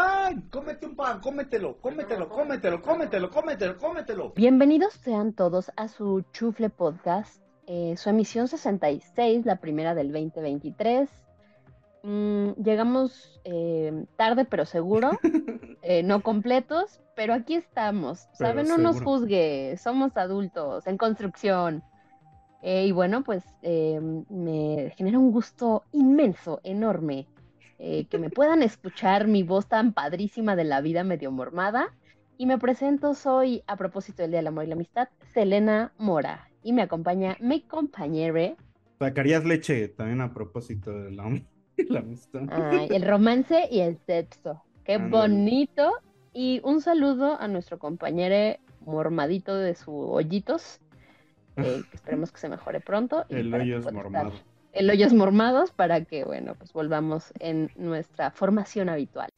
pan, cómete un pan, cómetelo, cómetelo, cómetelo, cómetelo, cómetelo, cómetelo. Bienvenidos sean todos a su Chufle Podcast, eh, su emisión 66, la primera del 2023. Mm, llegamos eh, tarde pero seguro, eh, no completos, pero aquí estamos. Saben, no nos juzgue, somos adultos en construcción. Eh, y bueno, pues me genera un gusto inmenso, enorme, que me puedan escuchar mi voz tan padrísima de la vida medio mormada. Y me presento, soy, a propósito del Día del Amor y la Amistad, Selena Mora. Y me acompaña mi compañera. Sacarías leche también a propósito del amor la amistad. Ay, el romance y el sexo. Qué bonito. Y un saludo a nuestro compañero mormadito de su hoyitos. Eh, esperemos que se mejore pronto. el hoyos mormado. El hoyos mormados para que, bueno, pues volvamos en nuestra formación habitual.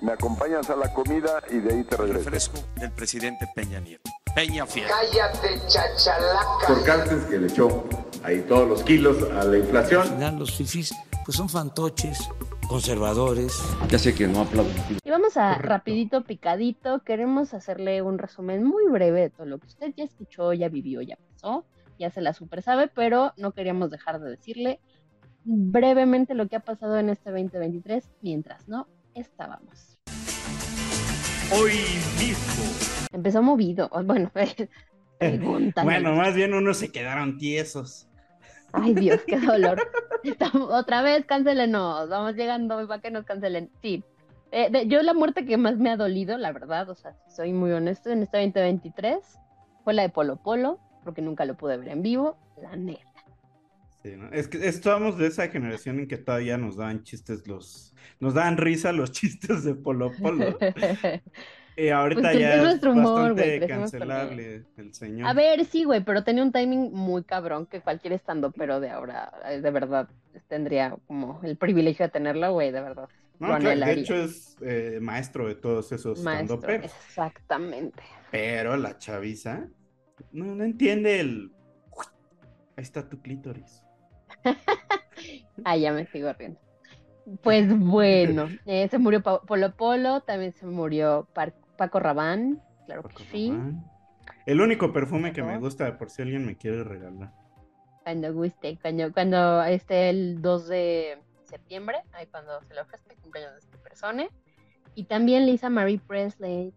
Me acompañas a la comida y de ahí te regreso. Refresco del presidente Peña Nieto. Peña Fiel. Cállate, chachalaca. Por cárcel que le echó ahí todos los kilos a la inflación. Los fifís pues son fantoches, conservadores. Ya sé que no aplauden. Y vamos a rapidito, picadito, queremos hacerle un resumen muy breve de todo lo que usted ya escuchó, ya vivió, ya pasó, ya se la super sabe, pero no queríamos dejar de decirle brevemente lo que ha pasado en este 2023 mientras no estábamos. Hoy mismo. Empezó movido, bueno, Bueno, más bien unos se quedaron tiesos. Ay, Dios, qué dolor. otra vez, cancelenos. Vamos llegando para que nos cancelen. Sí. Eh, yo la muerte que más me ha dolido, la verdad, o sea, soy muy honesto, en este 2023 fue la de Polo Polo, porque nunca lo pude ver en vivo, la neta. Sí, ¿no? Es que estamos de esa generación en que todavía nos dan chistes los, nos dan risa los chistes de Polo Polo. Y ahorita pues ya es bastante cancelable el señor. A ver, sí, güey, pero tenía un timing muy cabrón que cualquier estando, pero de ahora, eh, de verdad, tendría como el privilegio de tenerlo, güey, de verdad. No, de hecho es eh, maestro de todos esos maestro, Exactamente. Pero la chaviza no, no entiende el... Ahí está tu clítoris. ah, ya me sigo riendo. Pues bueno, eh, se murió Polo Polo, también se murió Paco Rabán, claro que sí. El único perfume que me gusta, por si alguien me quiere regalar. Cuando guste, cuando, cuando esté el 2 de septiembre, ahí cuando se le ofrezca el cumpleaños de esta persona. Y también Lisa Marie Presley.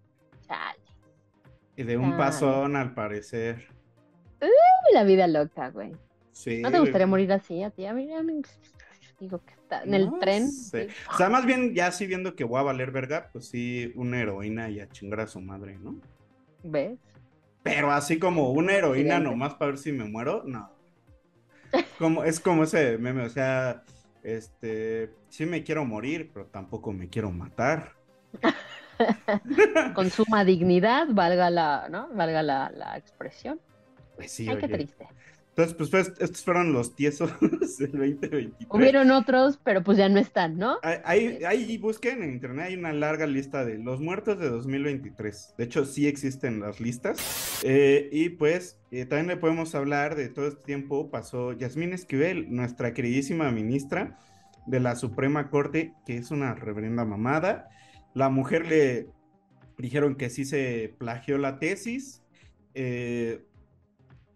Y de un pasón, al parecer. la vida loca, güey. Sí. ¿No te gustaría morir así a ti? A mí, digo que está en el tren. O sea, más bien ya sí viendo que voy a valer verga, pues sí, una heroína y a chingar a su madre, ¿no? ¿Ves? Pero así como una heroína nomás para ver si me muero, no. Como, es como ese meme, o sea, este, sí me quiero morir, pero tampoco me quiero matar. Con suma dignidad, valga la, ¿no? Valga la, la expresión. Pues sí, Ay, qué triste. Entonces, pues, estos fueron los tiesos del 2023. Hubieron otros, pero pues ya no están, ¿no? Ahí, ahí busquen en internet, hay una larga lista de los muertos de 2023. De hecho, sí existen las listas. Eh, y pues, eh, también le podemos hablar de todo este tiempo pasó Yasmín Esquivel, nuestra queridísima ministra de la Suprema Corte, que es una reverenda mamada. La mujer le dijeron que sí se plagió la tesis. Eh,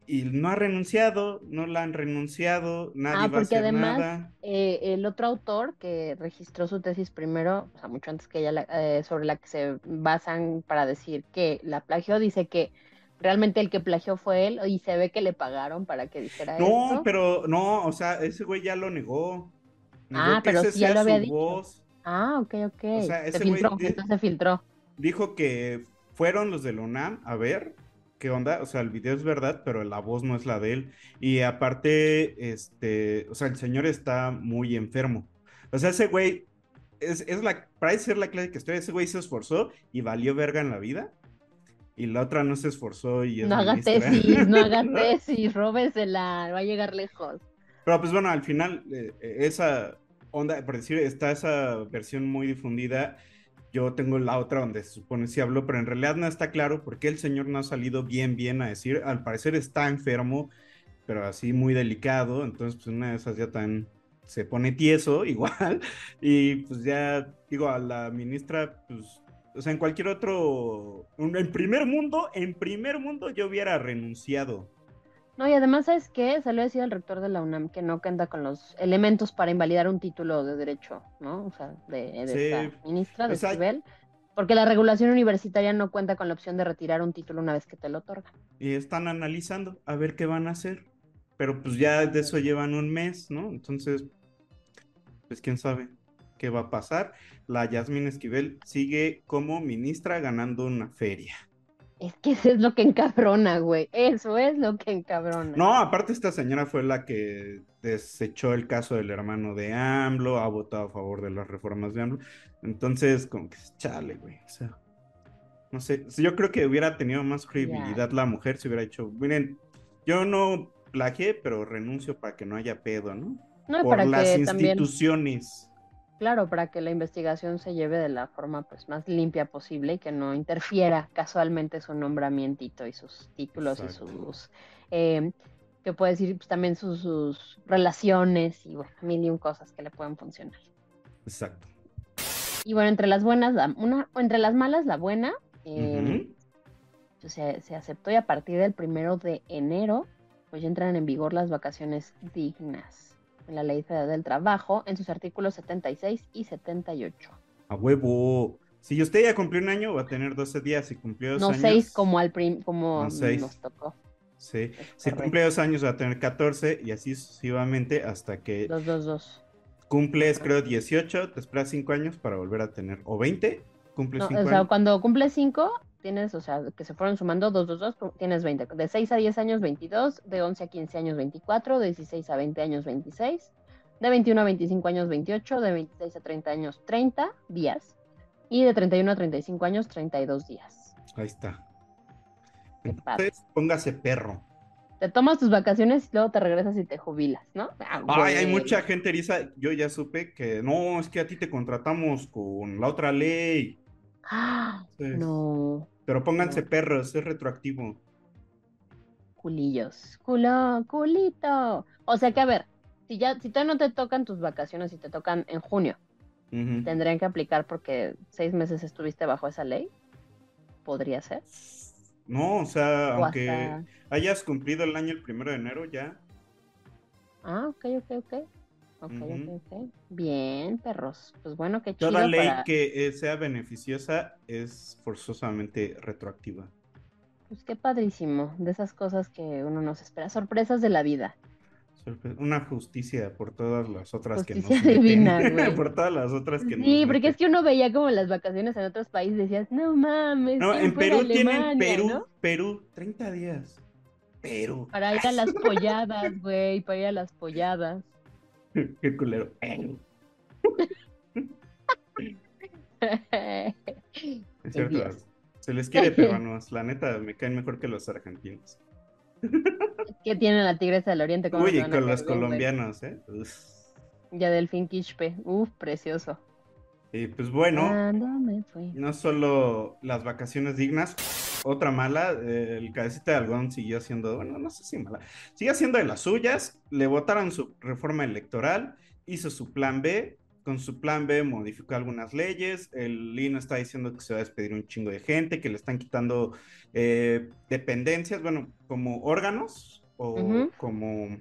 y no ha renunciado, no la han renunciado, nadie ah, va a hacer además, nada. Eh, el otro autor que registró su tesis primero, o sea, mucho antes que ella, eh, sobre la que se basan para decir que la plagió, dice que realmente el que plagió fue él y se ve que le pagaron para que dijera eso. No, pero no, o sea, ese güey ya lo negó. ah, pero sí ya lo había dicho. Ah, ok, ok. se filtró, entonces se filtró. Dijo que fueron los de la UNAM a ver qué onda, o sea, el video es verdad, pero la voz no es la de él. Y aparte, este, o sea, el señor está muy enfermo. O sea, ese güey, es, es la, para ser la clase que estoy, ese güey se esforzó y valió verga en la vida. y la otra no se esforzó y es No haga tesis, no haga tesis, róbesela, va a llegar lejos. Pero pues bueno, al final, eh, esa onda, por decir, está esa versión muy difundida. Yo tengo la otra donde se supone sí habló, pero en realidad no está claro por qué el señor no ha salido bien, bien a decir. Al parecer está enfermo, pero así muy delicado. Entonces, pues una de esas ya tan se pone tieso igual. Y pues ya digo a la ministra, pues, o sea, en cualquier otro, en primer mundo, en primer mundo yo hubiera renunciado. No, y además, ¿sabes qué? Salió a decir el rector de la UNAM que no cuenta con los elementos para invalidar un título de derecho, ¿no? O sea, de, de Sí, esta ministra de Esquivel, porque la regulación universitaria no cuenta con la opción de retirar un título una vez que te lo otorgan. y están analizando a ver qué van a hacer. Pero pues ya de eso llevan un mes, ¿no? Entonces, pues quién sabe qué va a pasar. La Yasmín Esquivel sigue como ministra ganando una feria. Es que eso es lo que encabrona, güey. Eso es lo que encabrona. No, aparte esta señora fue la que desechó el caso del hermano de AMLO, ha votado a favor de las reformas de AMLO. Entonces, como que chale, güey. O sea, no sé, yo creo que hubiera tenido más credibilidad la mujer si hubiera dicho, miren, yo no plagié, pero renuncio para que no haya pedo, ¿no? No, Por para las que también, instituciones. Claro, para que la investigación se lleve de la forma pues más limpia posible y que no interfiera casualmente su nombramiento y sus títulos Exacto. y sus, eh, que puede decir pues, también sus, sus relaciones y bueno, mil y un cosas que le pueden funcionar. Exacto. Y bueno, entre las buenas, la, una, entre las malas, la buena, eh, se, se aceptó y a partir del primero de enero, pues ya entran en vigor las vacaciones dignas la Ley Federal del Trabajo en sus artículos 76 y 78. A huevo. Si usted ya cumplió un año, va a tener 12 días. Si cumplió dos No años. seis como al prim- como No seis. nos tocó. Sí. Si cumple dos años, va a tener 14 y así sucesivamente hasta que Dos, dos, dos. cumples, creo, 18, te esperas 5 años para volver a tener, o 20, cumples No, 5 o sea, años. cuando cumples cinco, tienes, o sea, que se fueron sumando dos, dos, dos, cu- tienes 20. De 6 a 10 años, 22. De 11 a 15 años, 24. De 16 a 20 años, 26. De 21 a 25 años, 28. De 26 a 30 años, 30 días. Y de 31 a 35 años, 32 días. Ahí está. Qué padre. Entonces, póngase perro. Te tomas tus vacaciones y luego te regresas y te jubilas, ¿no? Ah, Ay, hay mucha gente eriza. Yo ya supe que no, es que a ti te contratamos con la otra ley. Ah, Sí. no, Pero pónganse perros, es retroactivo. culillos. Culo, culito. O sea que, a ver, si ya, si todavía no te tocan tus vacaciones y te tocan en junio, tendrían que aplicar porque seis meses estuviste bajo esa ley. Podría ser. No, o sea, O aunque hasta- hayas cumplido el año el primero de enero, ya. Ah, ok, ok, ok. Ok, ok. Bien, perros. Pues bueno, qué chido Toda ley para... que eh, sea beneficiosa es forzosamente retroactiva. Pues qué padrísimo. De esas cosas que uno nos espera. Sorpresas de la vida. Una justicia por todas las otras que nos divina, güey. por todas las otras que nos Sí, porque es que uno veía como las vacaciones en otros países decías, no mames, No, ¿quién en Perú tienen Perú, no? Perú, 30 días. Perú. Para ir a las polladas, güey, para ir a las polladas. Qué culero. Es cierto. Se les quiere peruanos. La neta, me caen mejor que los argentinos. ¿Qué tiene la tigresa del oriente? ¿Cómo Uy, y con los colombianos, ¿eh? Uf. Ya Delfín Quispe. Uf, precioso. Y pues bueno, no solo las vacaciones dignas, otra mala, eh, el cabecita de algodón siguió haciendo, bueno, no sé si mala, sigue haciendo de las suyas, le votaron su reforma electoral, hizo su plan B, con su plan B modificó algunas leyes, el Lino está diciendo que se va a despedir un chingo de gente, que le están quitando eh, dependencias, bueno, como órganos o como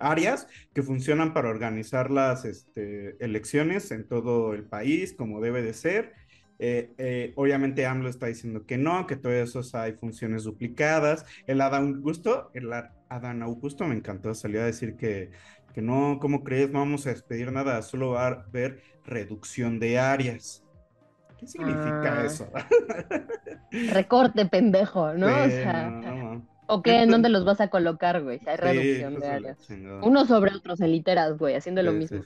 áreas que funcionan para organizar las este, elecciones en todo el país, como debe de ser. Eh, eh, obviamente AMLO está diciendo que no, que todo eso hay funciones duplicadas. El Adán Augusto, el Adán Augusto me encantó, salió a decir que, que no, ¿cómo crees? No vamos a despedir nada, solo va a haber reducción de áreas. ¿Qué significa Ah. eso? Recorte, pendejo, ¿no? o sea, no, no, no. ¿o qué? ¿En dónde los vas a colocar, güey? Si hay reducción hijos de áreas. Unos sobre otros en literas, güey, haciendo lo mismo.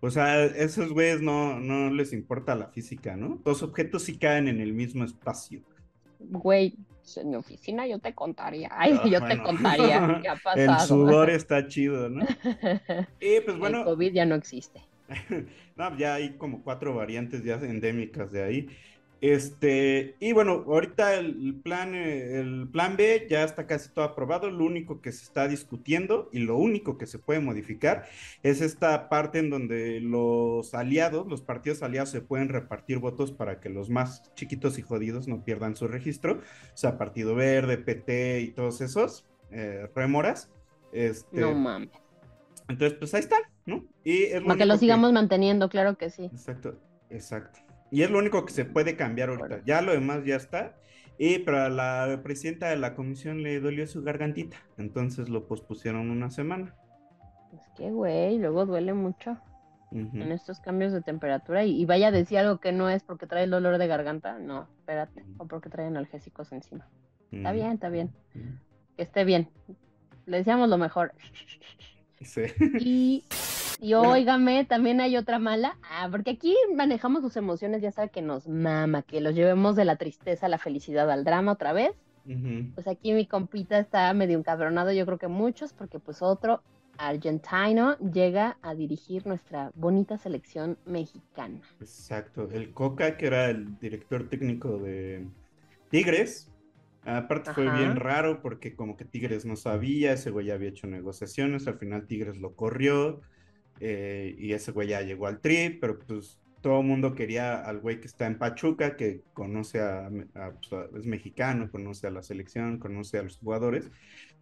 O sea, esos güeyes no, no les importa la física, ¿no? Los objetos sí caen en el mismo espacio. Güey, pues, en mi oficina yo te contaría. Ay, Ah, yo te contaría. ¿Qué ha pasado? El sudor está chido, ¿no? Y pues bueno, El COVID ya no existe. No, ya hay como cuatro variantes ya endémicas de ahí. Este, y bueno, ahorita el plan, eh, el plan B ya está casi todo aprobado. Lo único que se está discutiendo y lo único que se puede modificar es esta parte en donde los aliados, los partidos aliados se pueden repartir votos para que los más chiquitos y jodidos no pierdan su registro. O sea, Partido Verde, PT y todos esos, eh, rémoras. Este, No mames. entonces, pues ahí está, ¿no? Y es lo Para que lo sigamos manteniendo, claro que sí. Exacto, exacto. Y es lo único que se puede cambiar ahorita. Ya lo demás ya está. Y para la presidenta de la comisión le dolió su gargantita. Entonces lo pospusieron una semana. Es que, güey, luego duele mucho en estos cambios de temperatura. Y, y vaya a decir algo que no es porque trae el dolor de garganta. No, espérate. O porque trae analgésicos encima. Está bien, está bien. Que esté bien. Le deseamos lo mejor. Sí. Y, y óigame, también hay otra mala. Ah, porque aquí manejamos sus emociones, ya sabe que nos mama, que los llevemos de la tristeza a la felicidad al drama otra vez. Pues aquí mi compita está medio encabronado, yo creo que muchos, porque pues otro argentino llega a dirigir nuestra bonita selección mexicana. Exacto. El Coca, que era el director técnico de Tigres. Aparte fue bien raro porque como que Tigres no sabía, ese güey ya había hecho negociaciones, al final Tigres lo corrió eh, y ese güey ya llegó al Tri, pero pues todo el mundo quería al güey que está en Pachuca, que conoce pues, a- es mexicano, conoce a la selección, conoce a los jugadores,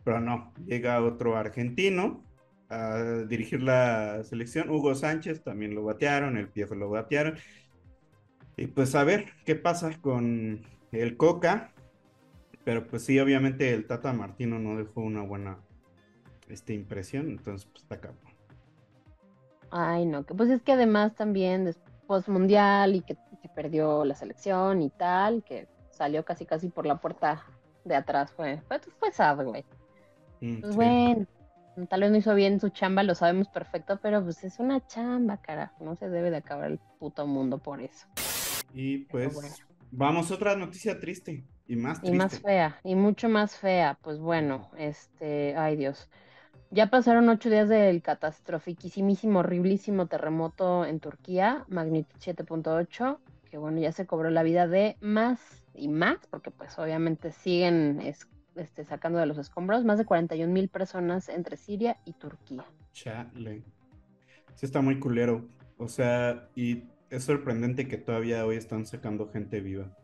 pero no, llega otro argentino a dirigir la selección, Hugo Sánchez también lo batearon, el Piejo lo batearon, y pues a ver qué pasa con el Coca, pero pues sí, obviamente el Tata Martino no dejó una buena este, impresión, entonces pues está cabrón. Ay, no, que pues es que además también después mundial y que, que perdió la selección y tal, que salió casi casi por la puerta de atrás, fue, fue, fue sad, güey. Mm, Pues sí. bueno, tal vez no hizo bien su chamba, lo sabemos perfecto, pero pues es una chamba, carajo, no se debe de acabar el puto mundo por eso. Y pues bueno. vamos, otra noticia triste y más Y triste. más fea, y mucho más fea, pues bueno, este, ay Dios. Ya pasaron ocho días del catastrofiquísimo, horriblísimo terremoto en Turquía, magnitud 7.8, que bueno, ya se cobró la vida de más y más, porque pues obviamente siguen es- este, sacando de los escombros, más de 41 mil personas entre Siria y Turquía. Chale. Sí está muy culero. O sea, y es sorprendente que todavía hoy están sacando gente viva.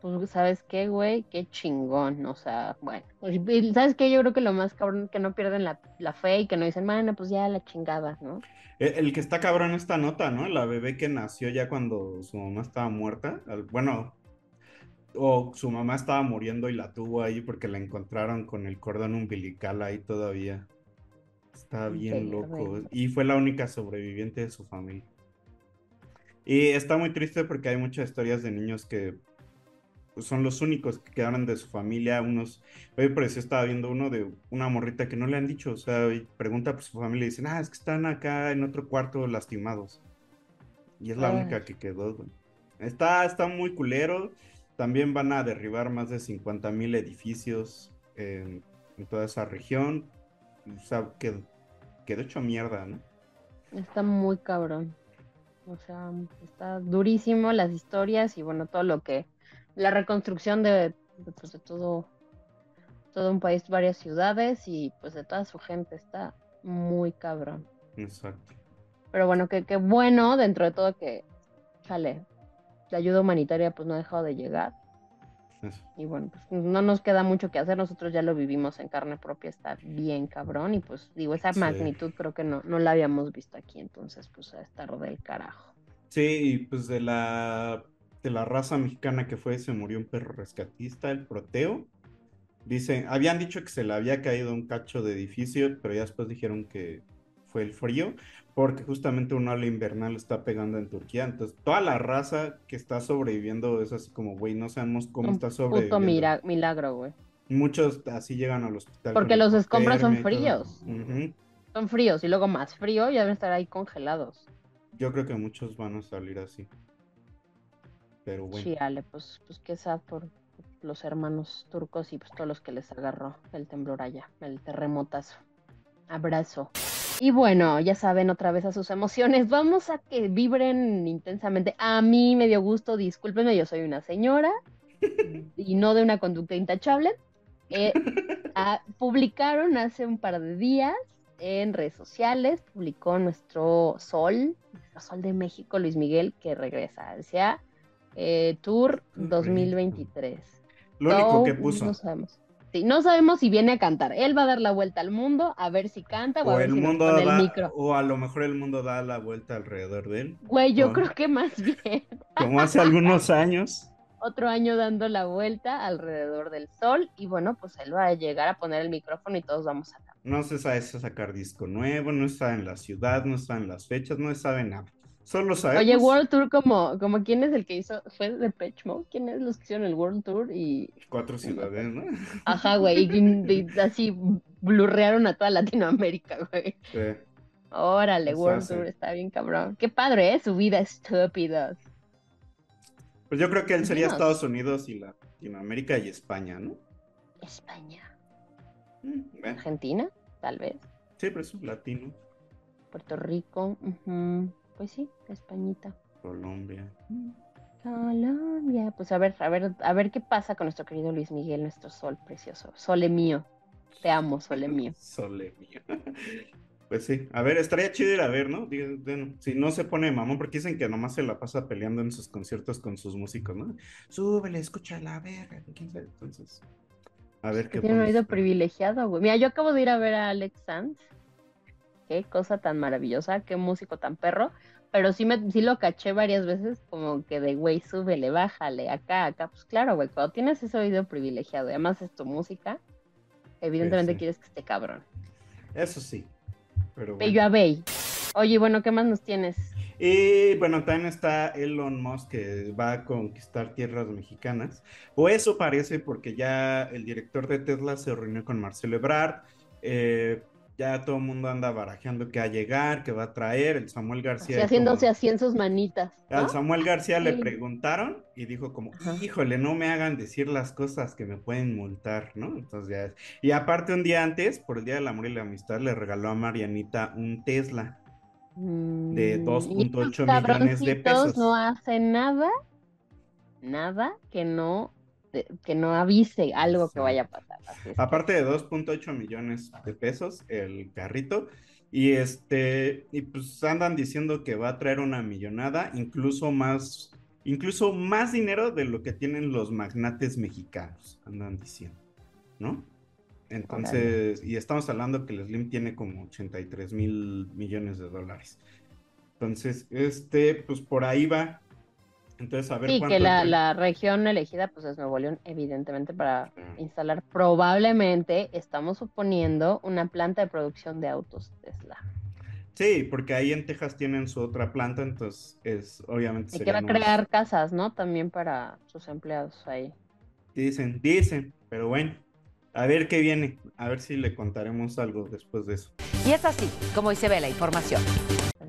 Pues, ¿sabes qué, güey? Qué chingón, o sea, bueno. Y, ¿Sabes qué? Yo creo que lo más cabrón que no pierden la, la fe y que no dicen, bueno, pues ya la chingada, ¿no? El, el que está cabrón esta nota, ¿no? La bebé que nació ya cuando su mamá estaba muerta. Bueno, o su mamá estaba muriendo y la tuvo ahí porque la encontraron con el cordón umbilical ahí todavía. Está bien loco. Y fue la única sobreviviente de su familia. Y está muy triste porque hay muchas historias de niños que pues, son los únicos que quedaron de su familia. Unos, hoy por eso estaba viendo uno de una morrita que no le han dicho, o sea, y pregunta por su familia y dicen, ah, es que están acá en otro cuarto lastimados. Y es la Ay. única que quedó, güey. Está, está muy culero. También van a derribar más de 50 mil edificios en, en toda esa región. O sea, quedó, quedó hecho mierda, ¿no? Está muy cabrón. O sea, está durísimo las historias y bueno, todo lo que, la reconstrucción de, de, pues, de todo, todo un país, varias ciudades y pues de toda su gente, está muy cabrón. Exacto. Pero bueno, que, que bueno dentro de todo que, chale, la ayuda humanitaria pues no ha dejado de llegar. Eso. Y bueno, pues no nos queda mucho que hacer, nosotros ya lo vivimos en carne propia, está bien cabrón. Y pues digo, esa Sí. magnitud creo que no, no la habíamos visto aquí, entonces pues a estar del carajo. Sí, y pues de la, de la raza mexicana que fue, se murió un perro rescatista, el Proteo. Dicen, habían dicho que se le había caído un cacho de edificio, pero ya después dijeron que fue el frío, porque justamente un ola invernal está pegando en Turquía. Entonces, toda la raza que está sobreviviendo es así como, güey, no sabemos cómo Un está puto sobreviviendo. mira- milagro, güey. Muchos así llegan al hospital. Porque los escombros son y fríos. Son fríos y luego más frío ya deben estar ahí congelados. Yo creo que muchos van a salir así. Pero bueno. Pues, pues qué sad por, los hermanos turcos y pues todos los que les agarró el temblor allá, el terremotazo. Abrazo. Y bueno, ya saben otra vez a sus emociones. Vamos a que vibren intensamente. A mí me dio gusto, discúlpenme, yo soy una señora y no de una conducta intachable. Eh, ah, publicaron hace un par de días en redes sociales, publicó nuestro Sol, nuestro Sol de México, Luis Miguel, que regresa hacia eh, Tour 2023. Lo único So, que puso. No sabemos. Sí, no sabemos si viene a cantar. Él va a dar la vuelta al mundo a ver si canta o, a O ver el si nos mundo pone da, el micro. o a lo mejor el mundo da la vuelta alrededor de él. Güey, yo creo que más bien Como hace algunos años. otro año dando la vuelta alrededor del sol y bueno, pues él va a llegar a poner el micrófono y todos vamos a cantar. No se sabe si sacar disco nuevo, no está en la ciudad, no está en las fechas, no se sabe nada. Solo sabemos. Oye, World Tour como, como quién es el que hizo, fue de Mode, ¿quién es los que hicieron el World Tour? Y, Cuatro ciudades, ¿no? ajá, güey, y, y así blurrearon a toda Latinoamérica, güey. Sí. Órale, World. Tour, está bien cabrón. Qué padre, ¿eh? Su vida estúpida. Pues yo creo que él sería. Estados Unidos y Latinoamérica y España, ¿no? España. Mm, Argentina, tal vez. sí, pero es un latino. Puerto Rico, ujú, pues sí, Españita. Colombia. Colombia. Pues a ver, a ver, a ver qué pasa con nuestro querido Luis Miguel, nuestro sol precioso. Sole mío. Te amo, sole mío. Sole mío. Pues sí, a ver, estaría chido ir a ver, ¿no? Si no se pone mamón, porque dicen que nomás se la pasa peleando en sus conciertos con sus músicos, ¿no? Súbele, escucha la verga, quién sabe. Entonces, a ver qué tiene un oído privilegiado, güey. Mira, yo acabo de ir a ver a Alex Sanz. Qué cosa tan maravillosa, qué músico tan perro. Pero sí, me, sí lo caché varias veces como que de, güey, súbele, bájale, acá, acá. Pues claro, güey, cuando tienes ese oído privilegiado y además es tu música, evidentemente sí. quieres que esté cabrón. Eso sí, pero bueno. Bello. Oye, bueno, ¿qué más nos tienes? Y bueno, también está Elon Musk que va a conquistar tierras mexicanas. O eso parece porque ya el director de Tesla se reunió con Marcelo Ebrard. eh, ya todo el mundo anda barajeando que va a llegar, que va a traer. El Samuel García. Así haciéndose como- así en sus manitas. ¿no? Al Samuel García le preguntaron y dijo como, Ajá. híjole, no me hagan decir las cosas que me pueden multar, ¿no? Entonces ya es- Y aparte un día antes, por el Día del Amor y la Amistad, le regaló a Marianita un Tesla. de Mm, 2.8 y estos millones de pesos. No hacen nada, nada que no, de- que no avise algo que vaya a pasar. Aparte de 2.8 millones de pesos, el carrito. Y este, y pues andan diciendo que va a traer una millonada, incluso más, incluso más dinero de lo que tienen los magnates mexicanos, andan diciendo, ¿no? Entonces, y estamos hablando que el Slim tiene como 83 mil millones de dólares. Entonces, este, pues por ahí va. Entonces, a ver Sí, cuánto que la, la región elegida pues es Nuevo León, evidentemente para Ah. instalar probablemente, estamos suponiendo, una planta de producción de autos Tesla. Sí, porque ahí en Texas tienen su otra planta, entonces es obviamente Y que va a crear casas, ¿no? También para sus empleados ahí. Dicen, dicen, pero bueno, a ver qué viene, a ver si le contaremos algo después de eso. Y es así como hoy se ve la información.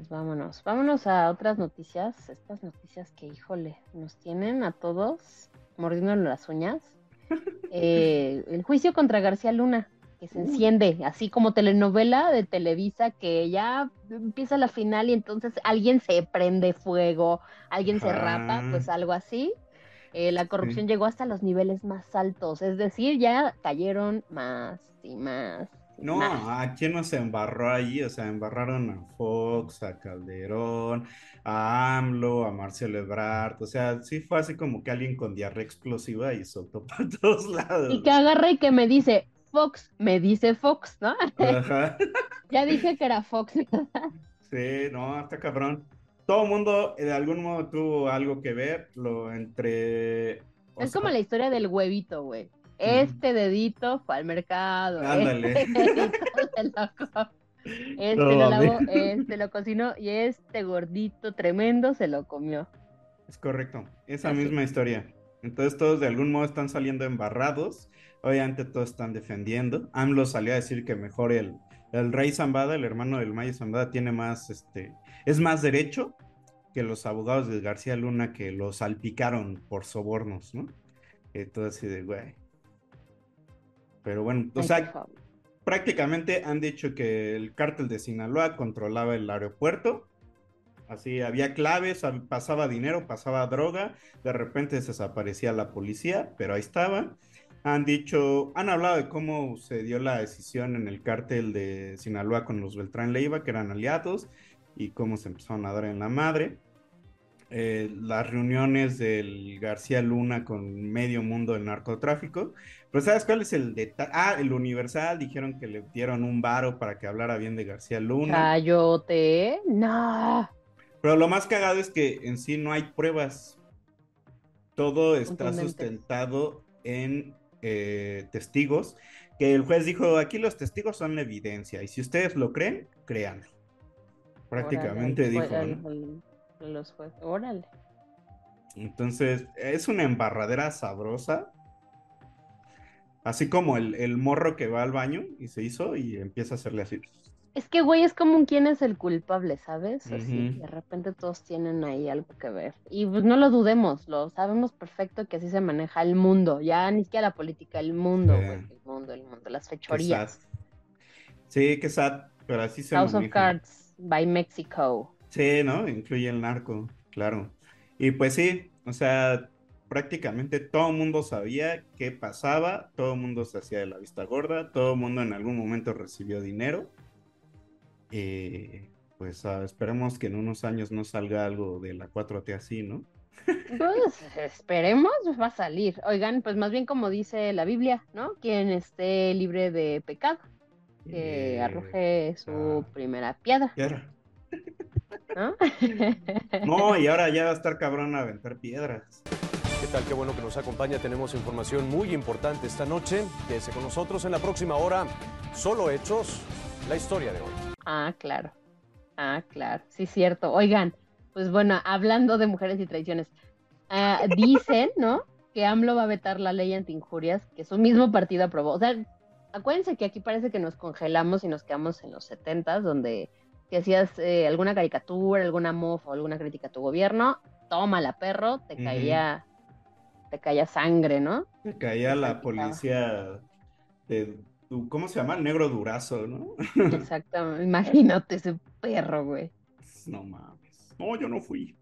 Pues vámonos, vámonos a otras noticias, estas noticias que, híjole, nos tienen a todos mordiéndonos las uñas. Eh, el juicio contra García Luna, que se enciende, así como telenovela de Televisa, que ya empieza la final y entonces alguien se prende fuego, alguien se rapa, pues algo así. Eh, la corrupción llegó hasta los niveles más altos, es decir, ya cayeron más y más. No. ¿a quién nos embarró ahí? O sea, embarraron a Fox, a Calderón, a AMLO, a Marcelo Ebrard, o sea, sí fue así como que alguien con diarrea explosiva y soltó para todos lados. Y que agarra y que me dice, Fox, me dice Fox, ¿no? Ajá. ya dije que era Fox. Sí, no, está cabrón. Todo el mundo eh, de algún modo tuvo algo que ver, lo entre... o es sea, como la historia del huevito, güey. Este dedito fue al mercado. Ándale. Este dedito co- Este No, lo lavó, este lo cocinó y este gordito tremendo se lo comió. Es correcto, esa Así. misma historia. Entonces todos de algún modo están saliendo embarrados, obviamente todos están defendiendo. AMLO salió a decir que mejor el, el rey Zambada, el hermano del Mayo Zambada, tiene más, este, es más derecho que los abogados de García Luna que lo salpicaron por sobornos, ¿no? Así de, güey. Pero bueno, o sea, prácticamente han dicho que el cártel de Sinaloa controlaba el aeropuerto. Así había claves, hab- pasaba dinero, pasaba droga, de repente desaparecía la policía, pero ahí estaba. Han dicho, han hablado de cómo se dio la decisión en el cártel de Sinaloa con los Beltrán Leiva, que eran aliados, y cómo se empezaron a dar en la madre. Eh, las reuniones del García Luna con medio mundo del narcotráfico. Pero ¿sabes cuál es el detalle? Ah, el Universal dijeron que le dieron un varo para que hablara bien de García Luna. Chayote, no. Pero lo más cagado es que en sí no hay pruebas. Todo está sustentado en eh, testigos. Que el juez dijo, aquí los testigos son la evidencia. Y si ustedes lo creen, créanlo. Prácticamente Órale, dijo, a los jueces. Órale. Entonces, es una embarradera sabrosa. Así como el, el morro que va al baño y se hizo y empieza a hacerle así. Es que, güey, es como un quién es el culpable, ¿sabes? Así, Ujú. de repente todos tienen ahí algo que ver. Y pues no lo dudemos, lo sabemos perfecto que así se maneja el mundo, ya ni siquiera la política, el mundo, güey, el mundo, el mundo, las fechorías. Sí, qué sad, pero así se House of maneja. Cards by Mexico. Sí, ¿no? Incluye el narco, claro. Y pues sí, o sea, prácticamente todo el mundo sabía qué pasaba, todo el mundo se hacía de la vista gorda, todo el mundo en algún momento recibió dinero. Y pues ah, esperemos que en unos años no salga algo de la 4T así, ¿no? Pues esperemos, va a salir. Oigan, pues más bien como dice la Biblia, ¿no? Quien esté libre de pecado, que Eh, arroje su ah. primera piedra, piedra. ¿no? No, y ahora ya va a estar cabrón a aventar piedras. ¿Qué tal? Qué bueno que nos acompaña. Tenemos información muy importante esta noche. Quédese con nosotros en la próxima hora. Solo hechos, la historia de hoy. Ah, claro. Ah, claro. Sí, cierto. Oigan, pues bueno, hablando de mujeres y traiciones, ah, dicen, ¿no? Que AMLO va a vetar la ley anti-injurias que su mismo partido aprobó. O sea, acuérdense que aquí parece que nos congelamos y nos quedamos en los setentas, donde si hacías eh, alguna caricatura, alguna mofa o alguna crítica a tu gobierno, tómala, perro, te Ujú. caía, te caía sangre, ¿no? Me caía la policía de, ¿cómo se llama? El negro durazo, ¿no? Exactamente. Imagínate ese perro, güey. No mames. No, yo no fui.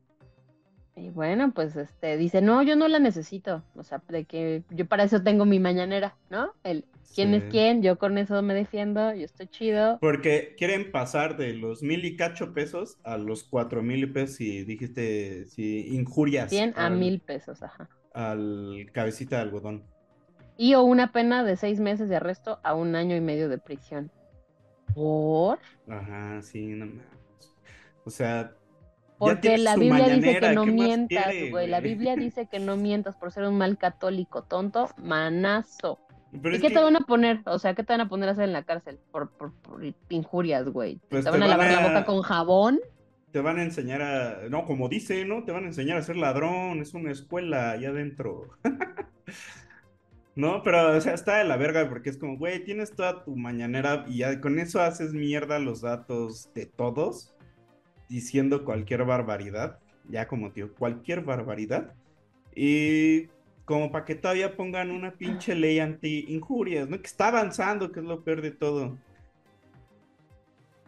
Y bueno, pues este dice, no, yo no la necesito. O sea, de que yo para eso tengo mi mañanera, ¿no? El quién es quién, yo con eso me defiendo, yo estoy chido. Porque quieren pasar de los mil y cacho pesos a los cuatro mil pesos y dijiste, si injurias 100 a mil pesos, ajá. Al cabecita de algodón. Y o una pena de seis meses de arresto a un año y medio de prisión. ¿Por? Ajá, sí, no mames. O sea, Porque la Biblia dice que no ¿qué más mientas, quiere, güey. La? Biblia dice que no mientas por ser un mal católico tonto, manazo. Pero ¿Y qué que, te van a poner? O sea, ¿qué te van a poner a hacer en la cárcel? Por, por, por injurias, güey. Pues ¿Te te van a lavar la boca con jabón? Te van a enseñar a, no, como dice, ¿no? Te van a enseñar a ser ladrón, es una escuela allá adentro. No, pero, o sea, está de la verga porque es como, güey, tienes toda tu mañanera y ya con eso haces mierda los datos de todos, diciendo cualquier barbaridad, ya como tío, cualquier barbaridad, y como para que todavía pongan una pinche ley anti-injurias, ¿no? Que está avanzando, que es lo peor de todo.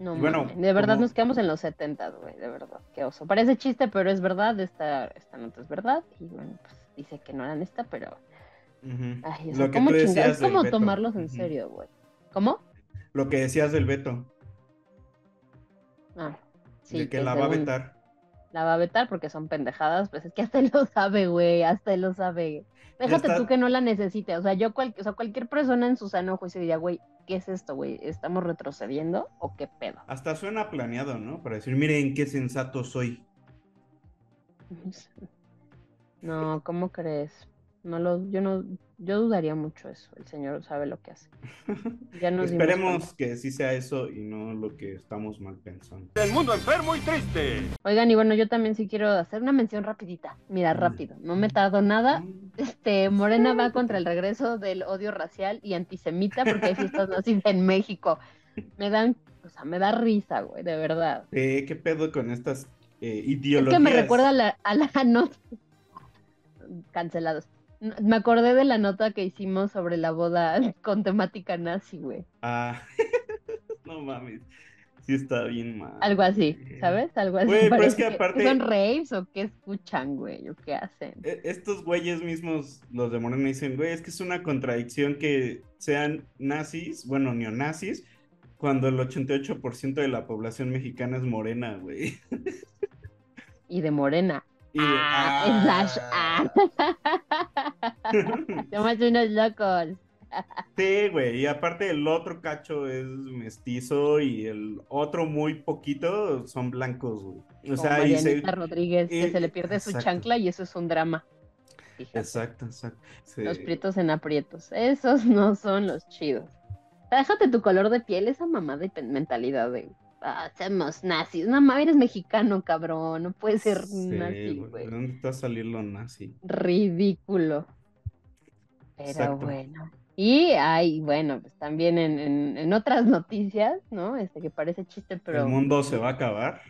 No, bueno, de verdad como- nos quedamos en los 70, güey, de verdad, qué oso. Parece chiste, pero es verdad, esta, esta nota es verdad. Y bueno, pues dice que no eran esta, pero... Ujú. Ay, o Lo sea, que ¿cómo tú Es como tomarlos en serio, güey. ¿Cómo? Lo que decías del veto, Ah, sí, de que que la va a vetar. La va a vetar porque son pendejadas, pues es que hasta él lo sabe, güey, hasta él lo sabe. Déjate está- tú que no la necesite, o sea, yo cual- o sea, cualquier persona en su sano juicio diría, güey, ¿qué es esto, güey? ¿Estamos retrocediendo o qué pedo? Hasta suena planeado, ¿no? Para decir, miren qué sensato soy. No, ¿cómo crees? No lo, yo no, yo dudaría mucho eso. El señor sabe lo que hace. Ya nos Esperemos que sí sea eso y no lo que estamos mal pensando. El mundo enfermo y triste. Oigan, y bueno, yo también sí quiero hacer una mención rapidita. Mira, rápido, no me tardo nada. Este, Morena va contra el regreso del odio racial y antisemita porque hay fiestas nazis en México. Me dan, o sea, me da risa, güey, de verdad. Eh, ¿Qué pedo con estas eh, Es ideologías? que me recuerda a la, a la nota. Cancelados. Me acordé de la nota que hicimos sobre la boda con temática nazi, güey. Ah, no mames. Sí está bien mal. Algo así, ¿sabes? Algo así. Güey, pero es que aparte- ¿Son raves o qué escuchan, güey? ¿O qué hacen? E- Estos güeyes mismos, los de Morena, dicen, güey, es que es una contradicción que sean nazis, bueno, neonazis, cuando el 88% de la población mexicana es morena, güey. Y de morena. Y de- Ah, slash ah. Somos unos locos. Sí, güey, y aparte el otro cacho es mestizo y el otro muy poquito son blancos, güey. O sea, y se- Rodríguez, que se le pierde su chancla y eso es un drama. Fíjate. Exacto, exacto. Sí. Los prietos en aprietos. Esos no son los chidos. Déjate tu color de piel, esa mamada y mentalidad de. Ah, somos nazis. No mames, eres mexicano, cabrón. No puedes ser Sí, nazi, güey. ¿de dónde está a salir lo nazi? Ridículo. Pero Exacto. bueno. Y hay, bueno, pues también en, en, en otras noticias, ¿no? Este que parece chiste, pero. El mundo se va a acabar.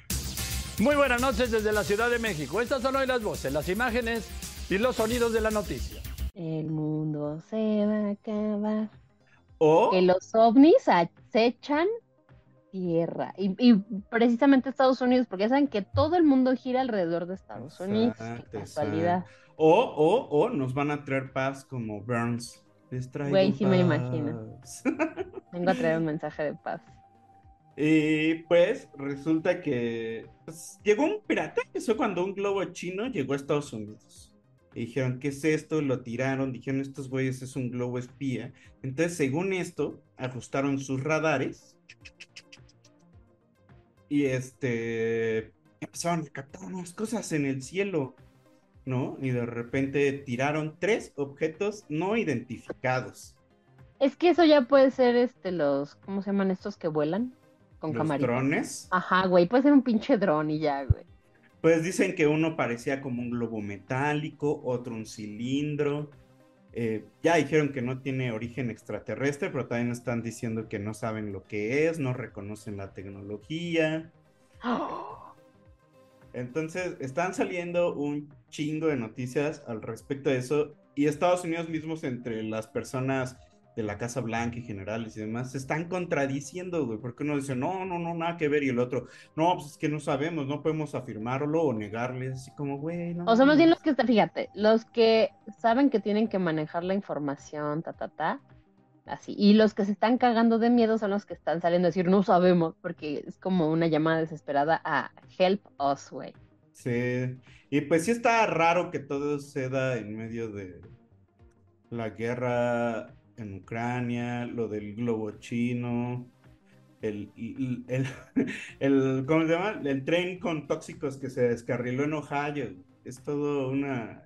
Muy buenas noches desde la Ciudad de México. Estas son hoy las voces, las imágenes y los sonidos de la noticia. El mundo se va a acabar. O que los ovnis acechan tierra. Y, y precisamente Estados Unidos, porque ya saben que todo el mundo gira alrededor de Estados Unidos. Qué Exacto, casualidad. O, o, o nos van a traer paz como Burns. Les traigo Güey, sí me paz. imagino. Vengo a traer un mensaje de paz. Y pues resulta que pues, llegó un pirata, eso cuando un globo chino llegó a Estados Unidos. Y dijeron, ¿qué es esto? Lo tiraron, dijeron, estos güeyes es un globo espía. Entonces, según esto, ajustaron sus radares. Y este, empezaron a captar unas cosas en el cielo, ¿no? Y de repente tiraron tres objetos no identificados. Es que eso ya puede ser este los, ¿cómo se llaman estos que vuelan? Con Los drones. Ajá, güey, puede ser un pinche dron y ya, güey. Pues dicen que uno parecía como un globo metálico, otro un cilindro. Eh, ya dijeron que no tiene origen extraterrestre, pero también están diciendo que no saben lo que es, no reconocen la tecnología. Entonces, están saliendo un chingo de noticias al respecto de eso. Y Estados Unidos mismos, entre las personas de la Casa Blanca y generales y demás, se están contradiciendo, güey, porque uno dice, no, no, no, nada que ver, y el otro, no, pues es que no sabemos, no podemos afirmarlo o negarle, así como, güey, no. O sea, más bien mames". los que están, fíjate, los que saben que tienen que manejar la información, ta, ta, ta, así. Y los que se están cagando de miedo son los que están saliendo a decir, no sabemos, porque es como una llamada desesperada a help us, güey. Sí, y pues sí está raro que todo se da en medio de la guerra en Ucrania, lo del globo chino, el, el, el, ¿cómo se llama? El tren con tóxicos que se descarriló en Ohio. Es todo una,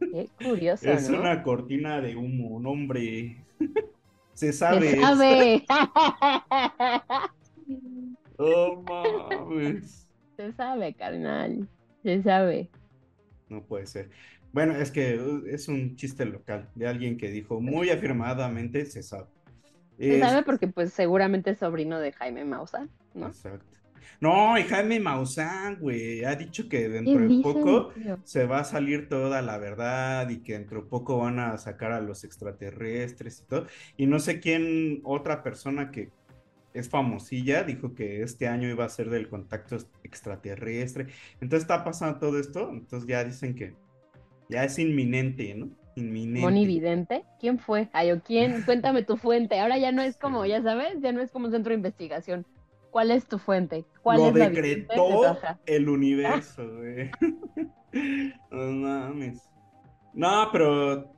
Qué curioso, es ¿no? una cortina de humo, no, hombre. Se Se sabe. sabe. Oh, mames. Se sabe, carnal. Se sabe. No puede ser. Bueno, es que uh, es un chiste local de alguien que dijo muy afirmadamente se sabe. Se Es- sabe porque pues seguramente es sobrino de Jaime Maussan, ¿no? Exacto. No, y Jaime Maussan, güey, ha dicho que dentro ¿Qué de poco se va a salir toda la verdad y que dentro de poco van a sacar a los extraterrestres y todo. Y no sé quién, otra persona que es famosilla, dijo que este año iba a ser del contacto extraterrestre. Entonces está pasando todo esto, entonces ya dicen que ya es inminente, ¿no? Inminente. ¿quién fue? Ay, o quién, cuéntame tu fuente. Ahora ya no es como, ya sabes, ya no es como un centro de investigación. ¿Cuál es tu fuente? ¿Cuál Lo es la de decretó el universo, güey. No mames. No, pero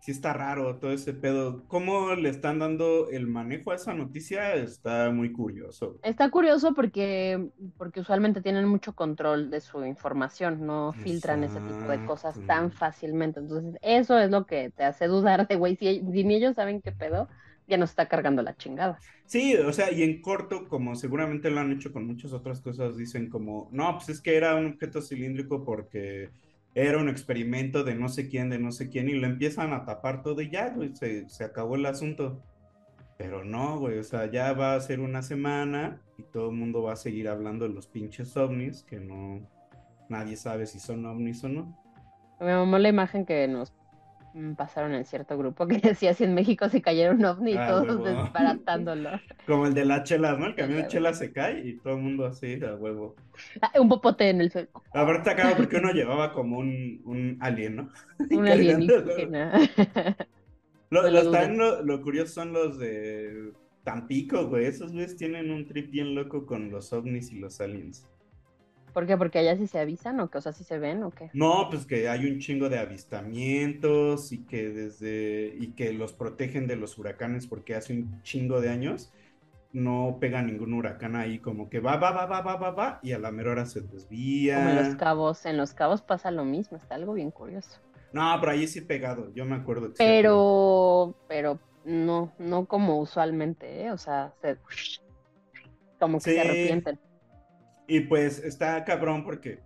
sí está raro todo ese pedo. ¿Cómo le están dando el manejo a esa noticia? Está muy curioso. Está curioso porque, porque usualmente tienen mucho control de su información, no filtran ese tipo de cosas tan fácilmente. Entonces, eso es lo que te hace dudar de, güey, si, si ni ellos saben qué pedo, ya nos está cargando la chingada. Sí, o sea, y en corto, como seguramente lo han hecho con muchas otras cosas, dicen como, no, pues es que era un objeto cilíndrico porque era un experimento de no sé quién, de no sé quién, y lo empiezan a tapar todo y ya, güey, se, se acabó el asunto. Pero no, güey, o sea, ya va a ser una semana y todo el mundo va a seguir hablando de los pinches ovnis, que no, nadie sabe si son ovnis o no. Me mamó la imagen que nos pasaron en cierto grupo que decía si en México se cayera un ovni y Ah, todos huevo. desbaratándolo. Como el de la chela, ¿no? El camión de huevo. chela se cae y todo el mundo así, a huevo. Ah, un popote en el suelo. Aparte acaba porque uno llevaba como un, un alien, ¿no? Un alienígena. Lo, No lo los- lo, lo curioso son los de Tampico, güey. Esos güeyes tienen un trip bien loco con los ovnis y los aliens. ¿Por qué? Porque allá sí se avisan o que, o sea, sí se ven o qué. No, pues que hay un chingo de avistamientos y que desde y que los protegen de los huracanes porque hace un chingo de años no pega ningún huracán ahí, como que va, va, va, va, va, va, va, y a la mera hora se desvía. Como en los cabos, en los cabos pasa lo mismo, está algo bien curioso. No, pero ahí sí pegado, yo me acuerdo que sí. Pero, pero no, no como usualmente, ¿eh? O sea, se- como que Sí. se arrepienten. Y pues está cabrón porque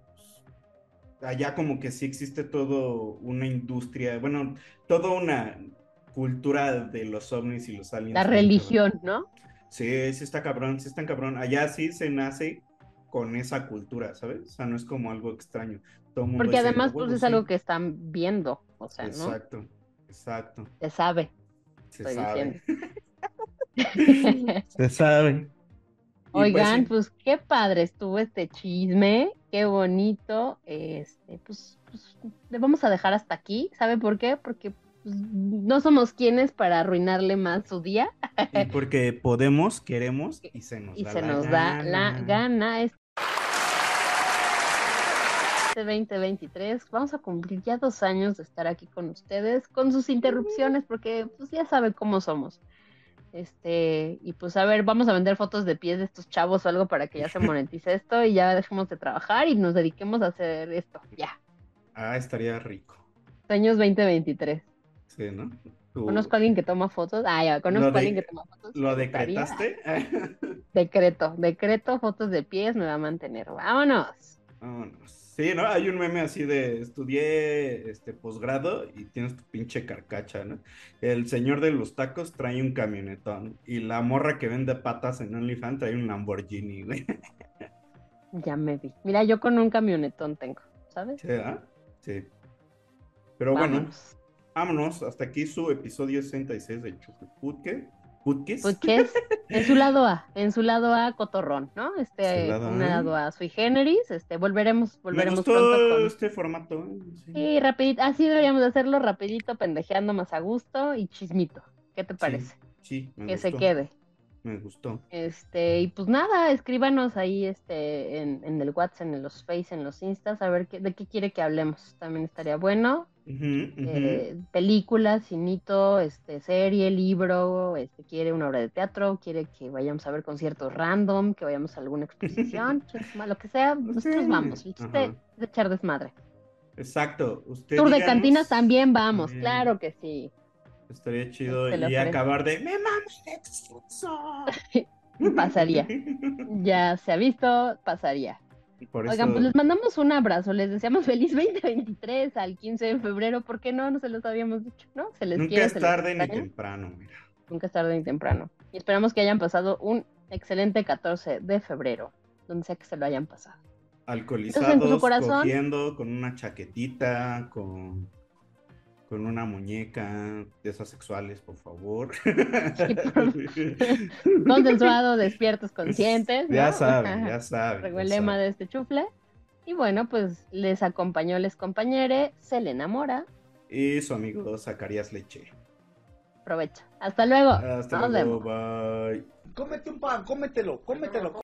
pues, allá como que sí existe todo una industria, bueno, toda una cultura de los ovnis y los aliens. La religión, ¿no? Sí, sí está cabrón, sí está cabrón. Allá sí se nace con esa cultura, ¿sabes? O sea, no es como algo extraño. Todo el mundo Porque dice, además, "A pues es sí". algo que están viendo, o sea, ¿no? Exacto, exacto. Se sabe, Se estoy sabe. Se sabe. Pues, Oigan, sí. pues qué padre estuvo este chisme, qué bonito. Este, pues, pues le vamos a dejar hasta aquí. ¿Sabe por qué? Porque pues, no somos quienes para arruinarle más su día Y porque podemos, queremos y se nos y da se la nos da la gana. gana. Este 2023, vamos a cumplir ya dos años de estar aquí con ustedes, con sus interrupciones, porque pues ya saben cómo somos. Este, y pues a ver, vamos a vender fotos de pies de estos chavos o algo para que ya se monetice esto y ya dejemos de trabajar y nos dediquemos a hacer esto, ya. Ah, estaría rico. Años 2023. Sí, ¿no? Conozco a alguien que toma fotos. Ah, ya, conozco a alguien que toma fotos. ¿Lo decretaste? Decreto, decreto, fotos de pies me va a mantener. Vámonos. Vámonos. Sí, ¿no? Hay un meme así de estudié este posgrado y tienes tu pinche carcacha, ¿no? El señor de los tacos trae un camionetón y la morra que vende patas en OnlyFans trae un Lamborghini, güey. Ya me vi. Mira, yo con un camionetón tengo, ¿sabes? ¿Sí, ah? Sí. Pero bueno, Vámonos. Hasta aquí su episodio 66 de Chupe Putke. Putkis. Pues en su lado A, en su lado A cotorrón, ¿no? Este, lado un lado A sui generis, este, volveremos, Me volveremos gustó pronto con. este formato. ¿eh? Sí. Sí, rapidito, así deberíamos de hacerlo rapidito, pendejeando más a gusto y chismito. ¿Qué te parece? Sí, me que se quede. Me gustó. Este, y pues nada, escríbanos ahí este en, en el WhatsApp, en los Face, en los Instas, a ver qué, de qué quiere que hablemos. También estaría bueno. Eh, películas, cinito, este, serie, libro, este, quiere una obra de teatro, quiere que vayamos a ver conciertos random, que vayamos a alguna exposición, lo que sea, nosotros Sí, vamos. El chiste ajá. es echar desmadre. Exacto. Usted Tour de cantinas también vamos, claro que sí. Estaría chido y ofrezco. acabar de ¡Me mames sexo". Pasaría. Ya se ha visto, pasaría. Por Oigan, eso- pues les mandamos un abrazo, les deseamos feliz 2023 al 15 de febrero, ¿por qué no? No se los habíamos dicho, ¿no? Se les Nunca quiere, es tarde ni temprano, mira. Nunca es tarde ni temprano. Y esperamos que hayan pasado un excelente 14 de febrero, donde sea que se lo hayan pasado. Alcoholizados, Entonces, en su corazón- cogiendo, con una chaquetita, con, con una muñeca de esas sexuales, por favor. Consensuados, despiertos, conscientes. ¿no? Ya saben, ya saben. Fue ya el lema saben. de este chufle. Y bueno, pues les acompañó les compañere, se le enamora. Y su amigo Zacarías Leche. Aprovecha. Hasta luego. Hasta Nos luego, vemos. bye. Cómete un pan, cómetelo, cómetelo,